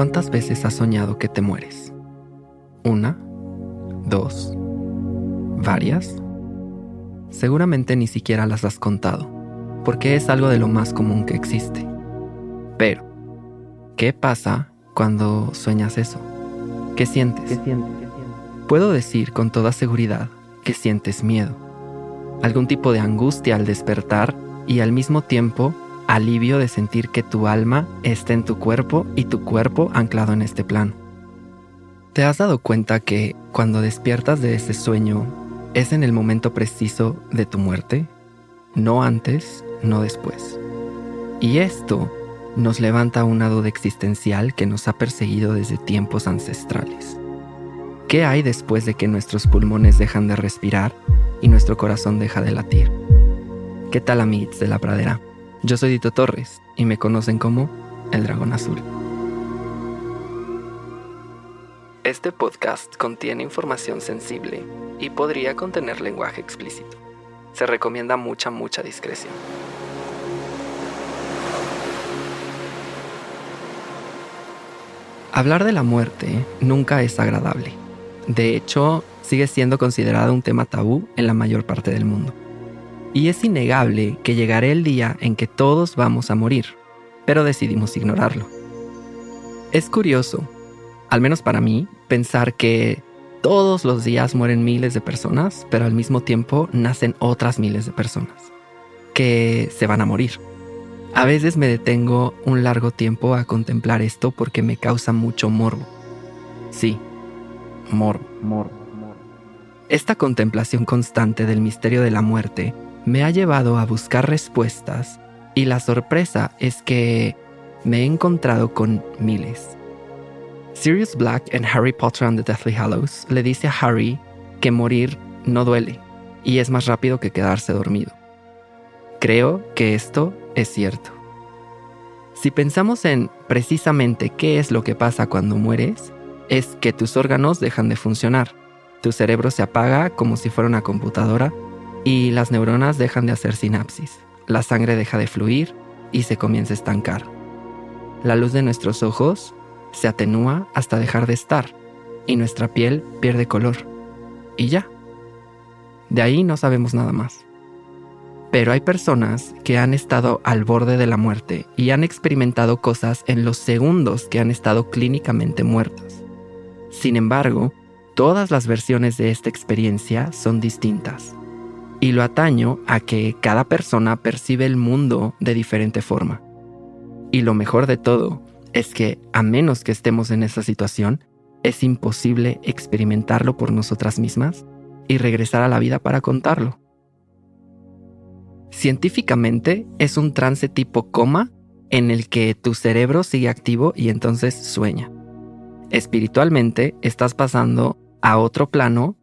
¿Cuántas veces has soñado que te mueres? ¿Una? ¿Dos? ¿Varias? Seguramente ni siquiera las has contado, porque es algo de lo más común que existe. Pero, ¿qué pasa cuando sueñas eso? ¿Qué sientes? Puedo decir con toda seguridad que sientes miedo, algún tipo de angustia al despertar y al mismo tiempo alivio de sentir que tu alma está en tu cuerpo y tu cuerpo anclado en este plano. ¿Te has dado cuenta que cuando despiertas de ese sueño es en el momento preciso de tu muerte? No antes, no después. Y esto nos levanta una duda existencial que nos ha perseguido desde tiempos ancestrales. ¿Qué hay después de que nuestros pulmones dejan de respirar y nuestro corazón deja de latir? ¿Qué tal amigos de la pradera? Yo soy Dito Torres y me conocen como El Dragón Azul. Este podcast contiene información sensible y podría contener lenguaje explícito. Se recomienda mucha, mucha discreción. Hablar de la muerte nunca es agradable. De hecho, sigue siendo considerado un tema tabú en la mayor parte del mundo. Y es innegable que llegará el día en que todos vamos a morir, pero decidimos ignorarlo. Es curioso, al menos para mí, pensar que todos los días mueren miles de personas, pero al mismo tiempo nacen otras miles de personas que se van a morir. A veces me detengo un largo tiempo a contemplar esto porque me causa mucho morbo. Sí, morbo. morbo. Esta contemplación constante del misterio de la muerte me ha llevado a buscar respuestas y la sorpresa es que me he encontrado con miles. Sirius Black en Harry Potter and the Deathly Hallows le dice a Harry que morir no duele y es más rápido que quedarse dormido. Creo que esto es cierto. Si pensamos en precisamente qué es lo que pasa cuando mueres, es que tus órganos dejan de funcionar, tu cerebro se apaga como si fuera una computadora y las neuronas dejan de hacer sinapsis, la sangre deja de fluir y se comienza a estancar. La luz de nuestros ojos se atenúa hasta dejar de estar y nuestra piel pierde color. Y ya. De ahí no sabemos nada más. Pero hay personas que han estado al borde de la muerte y han experimentado cosas en los segundos que han estado clínicamente muertas. Sin embargo, todas las versiones de esta experiencia son distintas y lo ataño a que cada persona percibe el mundo de diferente forma. Y lo mejor de todo es que, a menos que estemos en esa situación, es imposible experimentarlo por nosotras mismas y regresar a la vida para contarlo. Científicamente es un trance tipo coma en el que tu cerebro sigue activo y entonces sueña. Espiritualmente estás pasando a otro plano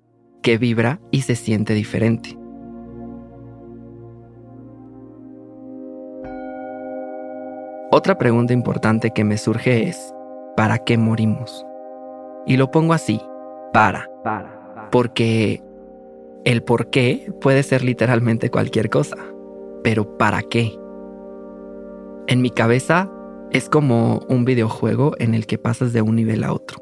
que vibra y se siente diferente. Otra pregunta importante que me surge es, ¿para qué morimos? Y lo pongo así, para. Porque el por qué puede ser literalmente cualquier cosa, pero ¿para qué? En mi cabeza es como un videojuego en el que pasas de un nivel a otro.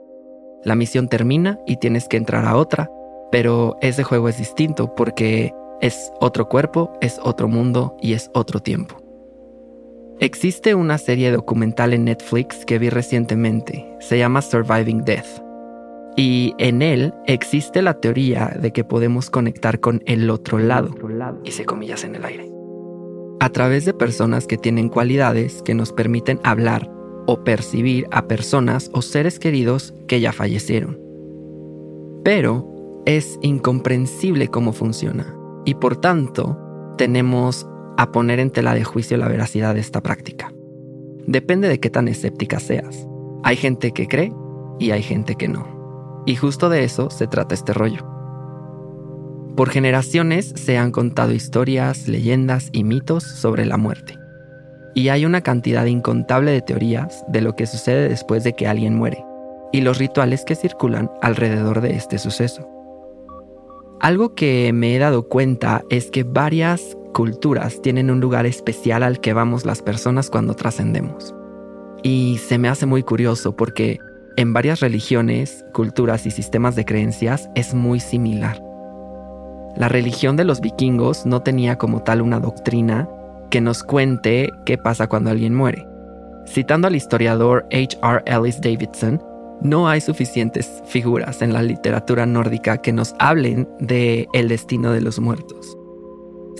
La misión termina y tienes que entrar a otra, pero ese juego es distinto porque es otro cuerpo, es otro mundo y es otro tiempo. Existe una serie documental en Netflix que vi recientemente, se llama Surviving Death. Y en él existe la teoría de que podemos conectar con el otro lado, y se comillas en el aire, a través de personas que tienen cualidades que nos permiten hablar o percibir a personas o seres queridos que ya fallecieron. Pero es incomprensible cómo funciona, y por tanto tenemos a poner en tela de juicio la veracidad de esta práctica. Depende de qué tan escéptica seas. Hay gente que cree y hay gente que no. Y justo de eso se trata este rollo. Por generaciones se han contado historias, leyendas y mitos sobre la muerte. Y hay una cantidad incontable de teorías de lo que sucede después de que alguien muere y los rituales que circulan alrededor de este suceso. Algo que me he dado cuenta es que varias culturas tienen un lugar especial al que vamos las personas cuando trascendemos. Y se me hace muy curioso porque en varias religiones, culturas y sistemas de creencias es muy similar. La religión de los vikingos no tenía como tal una doctrina que nos cuente qué pasa cuando alguien muere. Citando al historiador H.R. Ellis Davidson, no hay suficientes figuras en la literatura nórdica que nos hablen de el destino de los muertos.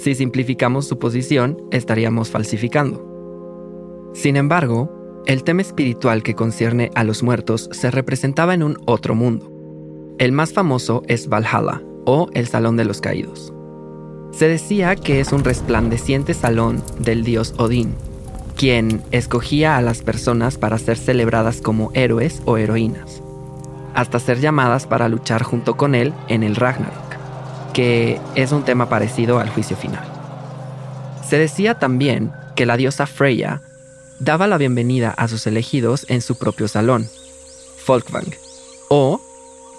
Si simplificamos su posición, estaríamos falsificando. Sin embargo, el tema espiritual que concierne a los muertos se representaba en un otro mundo. El más famoso es Valhalla, o el Salón de los Caídos. Se decía que es un resplandeciente salón del dios Odín, quien escogía a las personas para ser celebradas como héroes o heroínas, hasta ser llamadas para luchar junto con él en el Ragnarok, que es un tema parecido al juicio final. Se decía también que la diosa Freya daba la bienvenida a sus elegidos en su propio salón, Folkvang, o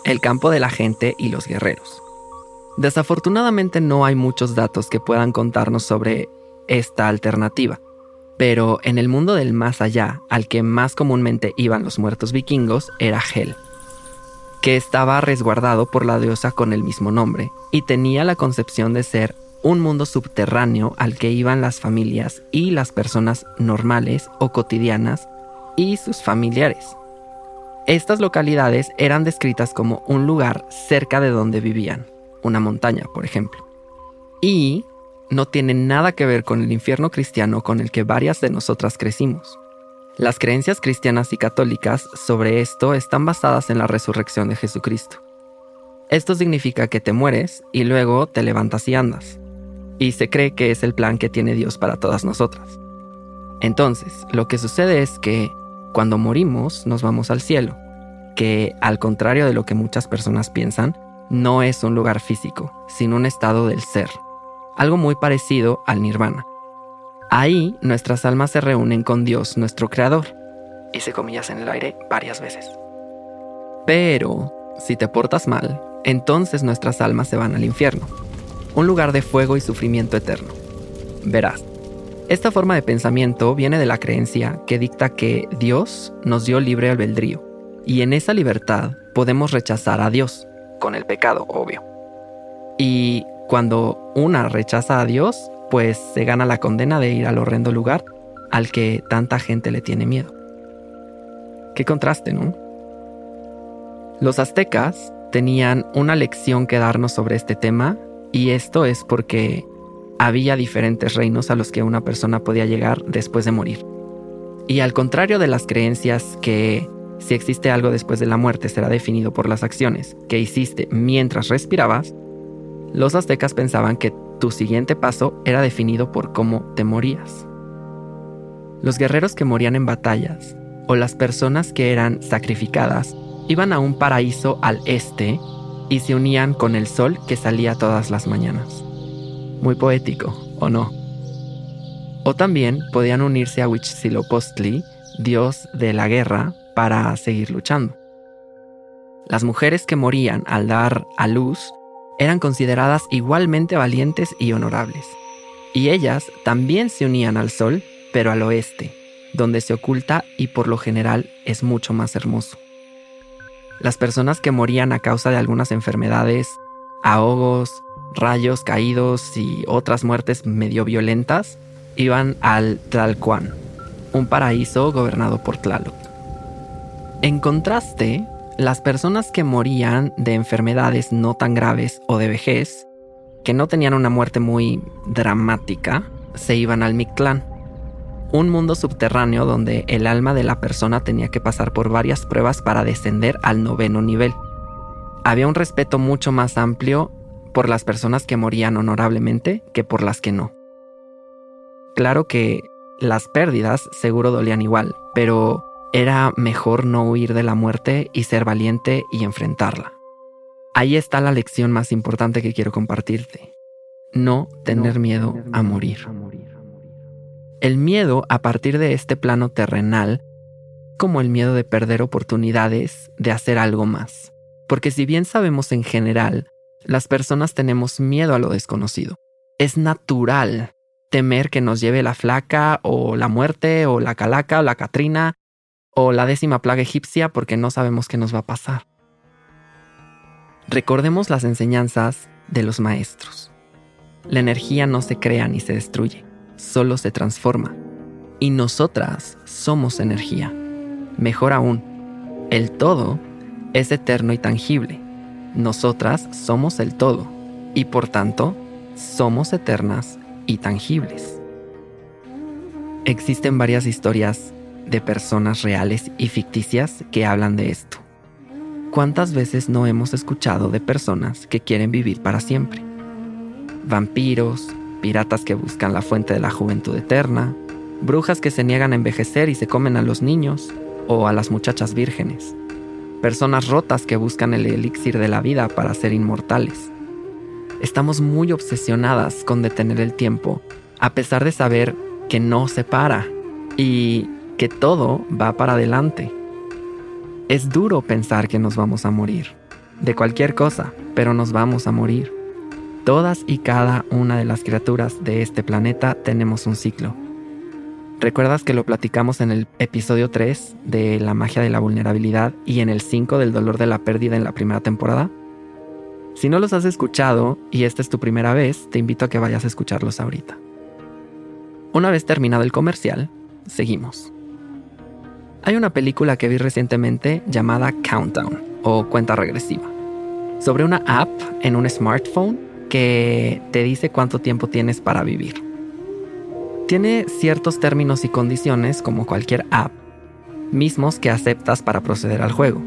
el campo de la gente y los guerreros. Desafortunadamente no hay muchos datos que puedan contarnos sobre esta alternativa, pero en el mundo del más allá, al que más comúnmente iban los muertos vikingos, era Hel, que estaba resguardado por la diosa con el mismo nombre, y tenía la concepción de ser un mundo subterráneo al que iban las familias y las personas normales o cotidianas y sus familiares. Estas localidades eran descritas como un lugar cerca de donde vivían una montaña, por ejemplo. Y no tiene nada que ver con el infierno cristiano con el que varias de nosotras crecimos. Las creencias cristianas y católicas sobre esto están basadas en la resurrección de Jesucristo. Esto significa que te mueres y luego te levantas y andas. Y se cree que es el plan que tiene Dios para todas nosotras. Entonces, lo que sucede es que cuando morimos nos vamos al cielo, que al contrario de lo que muchas personas piensan, no es un lugar físico, sino un estado del ser, algo muy parecido al nirvana. Ahí nuestras almas se reúnen con Dios, nuestro Creador. Hice comillas en el aire varias veces. Pero, si te portas mal, entonces nuestras almas se van al infierno, un lugar de fuego y sufrimiento eterno. Verás, esta forma de pensamiento viene de la creencia que dicta que Dios nos dio libre albedrío, y en esa libertad podemos rechazar a Dios, con el pecado, obvio. Y cuando una rechaza a Dios, pues se gana la condena de ir al horrendo lugar al que tanta gente le tiene miedo. Qué contraste, ¿no? Los aztecas tenían una lección que darnos sobre este tema y esto es porque había diferentes reinos a los que una persona podía llegar después de morir. Y al contrario de las creencias que si existe algo después de la muerte será definido por las acciones que hiciste mientras respirabas, los aztecas pensaban que tu siguiente paso era definido por cómo te morías. Los guerreros que morían en batallas o las personas que eran sacrificadas iban a un paraíso al este y se unían con el sol que salía todas las mañanas. Muy poético, ¿o no? O también podían unirse a Huitzilopochtli, dios de la guerra, para seguir luchando. Las mujeres que morían al dar a luz eran consideradas igualmente valientes y honorables. Y ellas también se unían al sol, pero al oeste, donde se oculta y por lo general es mucho más hermoso. Las personas que morían a causa de algunas enfermedades, ahogos, rayos caídos y otras muertes medio violentas, iban al Tlalcuán, un paraíso gobernado por Tlaloc. En contraste, las personas que morían de enfermedades no tan graves o de vejez, que no tenían una muerte muy dramática, se iban al Mictlán, un mundo subterráneo donde el alma de la persona tenía que pasar por varias pruebas para descender al noveno nivel. Había un respeto mucho más amplio por las personas que morían honorablemente que por las que no. Claro que las pérdidas seguro dolían igual, pero era mejor no huir de la muerte y ser valiente y enfrentarla. Ahí está la lección más importante que quiero compartirte. No tener miedo a morir. El miedo a partir de este plano terrenal, como el miedo de perder oportunidades de hacer algo más. Porque si bien sabemos en general, las personas tenemos miedo a lo desconocido. Es natural temer que nos lleve la flaca o la muerte o la calaca o la catrina o la décima plaga egipcia porque no sabemos qué nos va a pasar. Recordemos las enseñanzas de los maestros. La energía no se crea ni se destruye, solo se transforma. Y nosotras somos energía. Mejor aún, el todo es eterno y tangible. Nosotras somos el todo y por tanto somos eternas y tangibles. Existen varias historias de personas reales y ficticias que hablan de esto. ¿Cuántas veces no hemos escuchado de personas que quieren vivir para siempre? Vampiros, piratas que buscan la fuente de la juventud eterna, brujas que se niegan a envejecer y se comen a los niños o a las muchachas vírgenes, personas rotas que buscan el elixir de la vida para ser inmortales. Estamos muy obsesionadas con detener el tiempo, a pesar de saber que no se para y que todo va para adelante. Es duro pensar que nos vamos a morir, de cualquier cosa, pero nos vamos a morir. Todas y cada una de las criaturas de este planeta tenemos un ciclo. ¿Recuerdas que lo platicamos en el episodio 3 de la magia de la vulnerabilidad y en el 5 del dolor de la pérdida en la primera temporada? Si no los has escuchado y esta es tu primera vez, te invito a que vayas a escucharlos ahorita. Una vez terminado el comercial, seguimos. Hay una película que vi recientemente llamada Countdown o cuenta regresiva, sobre una app en un smartphone que te dice cuánto tiempo tienes para vivir. Tiene ciertos términos y condiciones como cualquier app, mismos que aceptas para proceder al juego.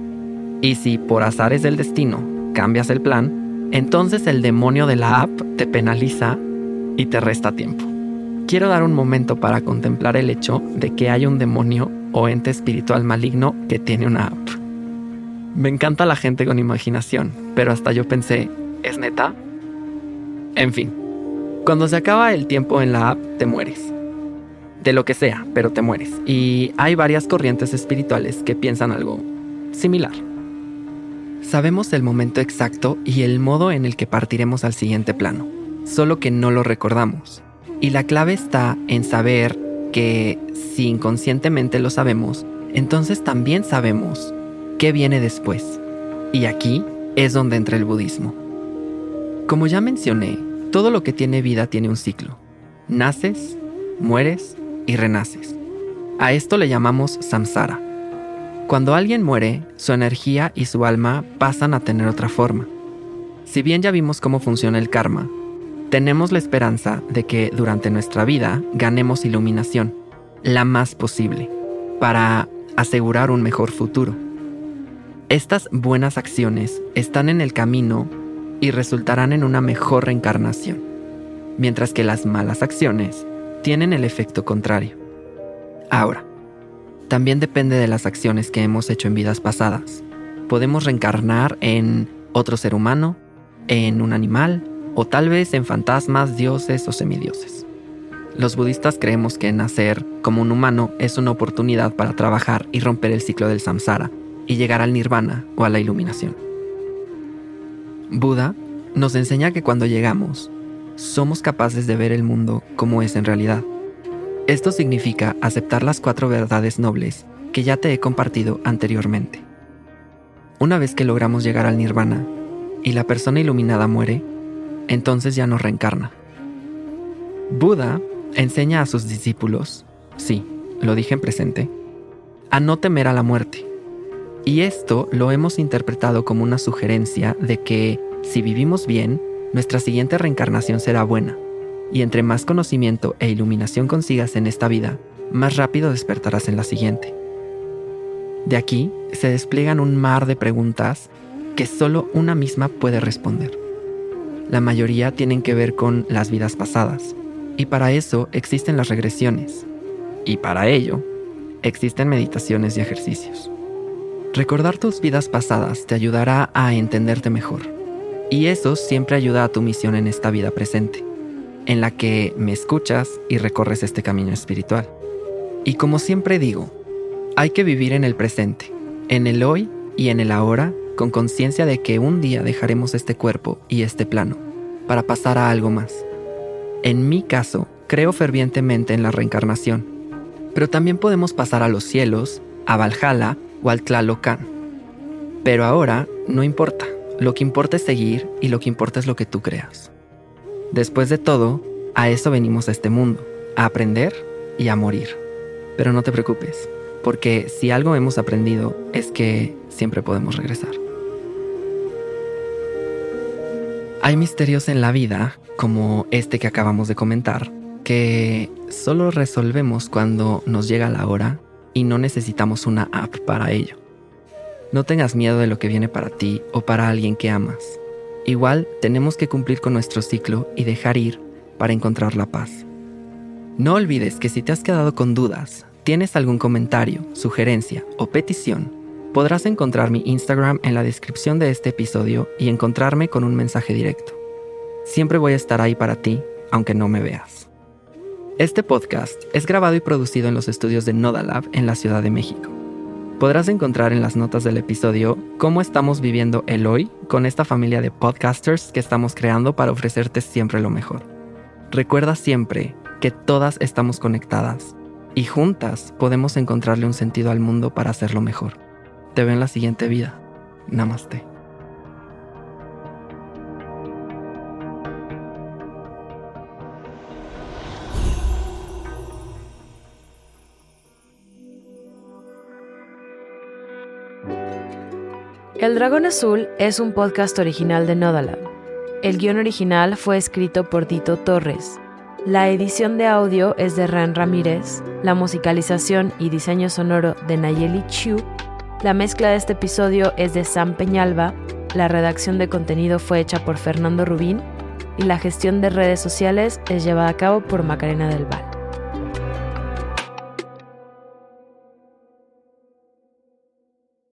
Y si por azares del destino cambias el plan, entonces el demonio de la app te penaliza y te resta tiempo. Quiero dar un momento para contemplar el hecho de que hay un demonio o ente espiritual maligno que tiene una app. Me encanta la gente con imaginación, pero hasta yo pensé, ¿es neta? En fin, cuando se acaba el tiempo en la app, te mueres. De lo que sea, pero te mueres. Y hay varias corrientes espirituales que piensan algo similar. Sabemos el momento exacto y el modo en el que partiremos al siguiente plano, solo que no lo recordamos. Y la clave está en saber que si inconscientemente lo sabemos, entonces también sabemos qué viene después. Y aquí es donde entra el budismo. Como ya mencioné, todo lo que tiene vida tiene un ciclo. Naces, mueres y renaces. A esto le llamamos samsara. Cuando alguien muere, su energía y su alma pasan a tener otra forma. Si bien ya vimos cómo funciona el karma, tenemos la esperanza de que durante nuestra vida ganemos iluminación, la más posible, para asegurar un mejor futuro. Estas buenas acciones están en el camino y resultarán en una mejor reencarnación, mientras que las malas acciones tienen el efecto contrario. Ahora, también depende de las acciones que hemos hecho en vidas pasadas. Podemos reencarnar en otro ser humano, en un animal, o tal vez en fantasmas, dioses o semidioses. Los budistas creemos que nacer como un humano es una oportunidad para trabajar y romper el ciclo del samsara y llegar al nirvana o a la iluminación. Buda nos enseña que cuando llegamos, somos capaces de ver el mundo como es en realidad. Esto significa aceptar las cuatro verdades nobles que ya te he compartido anteriormente. Una vez que logramos llegar al nirvana y la persona iluminada muere, entonces ya no reencarna. Buda enseña a sus discípulos, sí, lo dije en presente, a no temer a la muerte. Y esto lo hemos interpretado como una sugerencia de que, si vivimos bien, nuestra siguiente reencarnación será buena. Y entre más conocimiento e iluminación consigas en esta vida, más rápido despertarás en la siguiente. De aquí se despliegan un mar de preguntas que solo una misma puede responder. La mayoría tienen que ver con las vidas pasadas, y para eso existen las regresiones. Y para ello, existen meditaciones y ejercicios. Recordar tus vidas pasadas te ayudará a entenderte mejor. Y eso siempre ayuda a tu misión en esta vida presente, en la que me escuchas y recorres este camino espiritual. Y como siempre digo, hay que vivir en el presente, en el hoy y en el ahora, con conciencia de que un día dejaremos este cuerpo y este plano para pasar a algo más. En mi caso, creo fervientemente en la reencarnación, pero también podemos pasar a los cielos, a Valhalla o al Tlalocan. Pero ahora no importa, lo que importa es seguir y lo que importa es lo que tú creas. Después de todo, a eso venimos a este mundo, a aprender y a morir. Pero no te preocupes, porque si algo hemos aprendido es que siempre podemos regresar. Hay misterios en la vida, como este que acabamos de comentar, que solo resolvemos cuando nos llega la hora y no necesitamos una app para ello. No tengas miedo de lo que viene para ti o para alguien que amas. Igual tenemos que cumplir con nuestro ciclo y dejar ir para encontrar la paz. No olvides que si te has quedado con dudas, tienes algún comentario, sugerencia o petición, podrás encontrar mi Instagram en la descripción de este episodio y encontrarme con un mensaje directo. Siempre voy a estar ahí para ti, aunque no me veas. Este podcast es grabado y producido en los estudios de Nodalab en la Ciudad de México. Podrás encontrar en las notas del episodio cómo estamos viviendo el hoy con esta familia de podcasters que estamos creando para ofrecerte siempre lo mejor. Recuerda siempre que todas estamos conectadas y juntas podemos encontrarle un sentido al mundo para hacerlo mejor. Te veo en la siguiente vida. Namaste. El Dragón Azul es un podcast original de Nodalab. El guion original fue escrito por Dito Torres la edición de audio es de Ran Ramírez, la musicalización y diseño sonoro de Nayeli Chu, la mezcla de este episodio es de Sam Peñalba, la redacción de contenido fue hecha por Fernando Rubín y la gestión de redes sociales es llevada a cabo por Macarena del Val.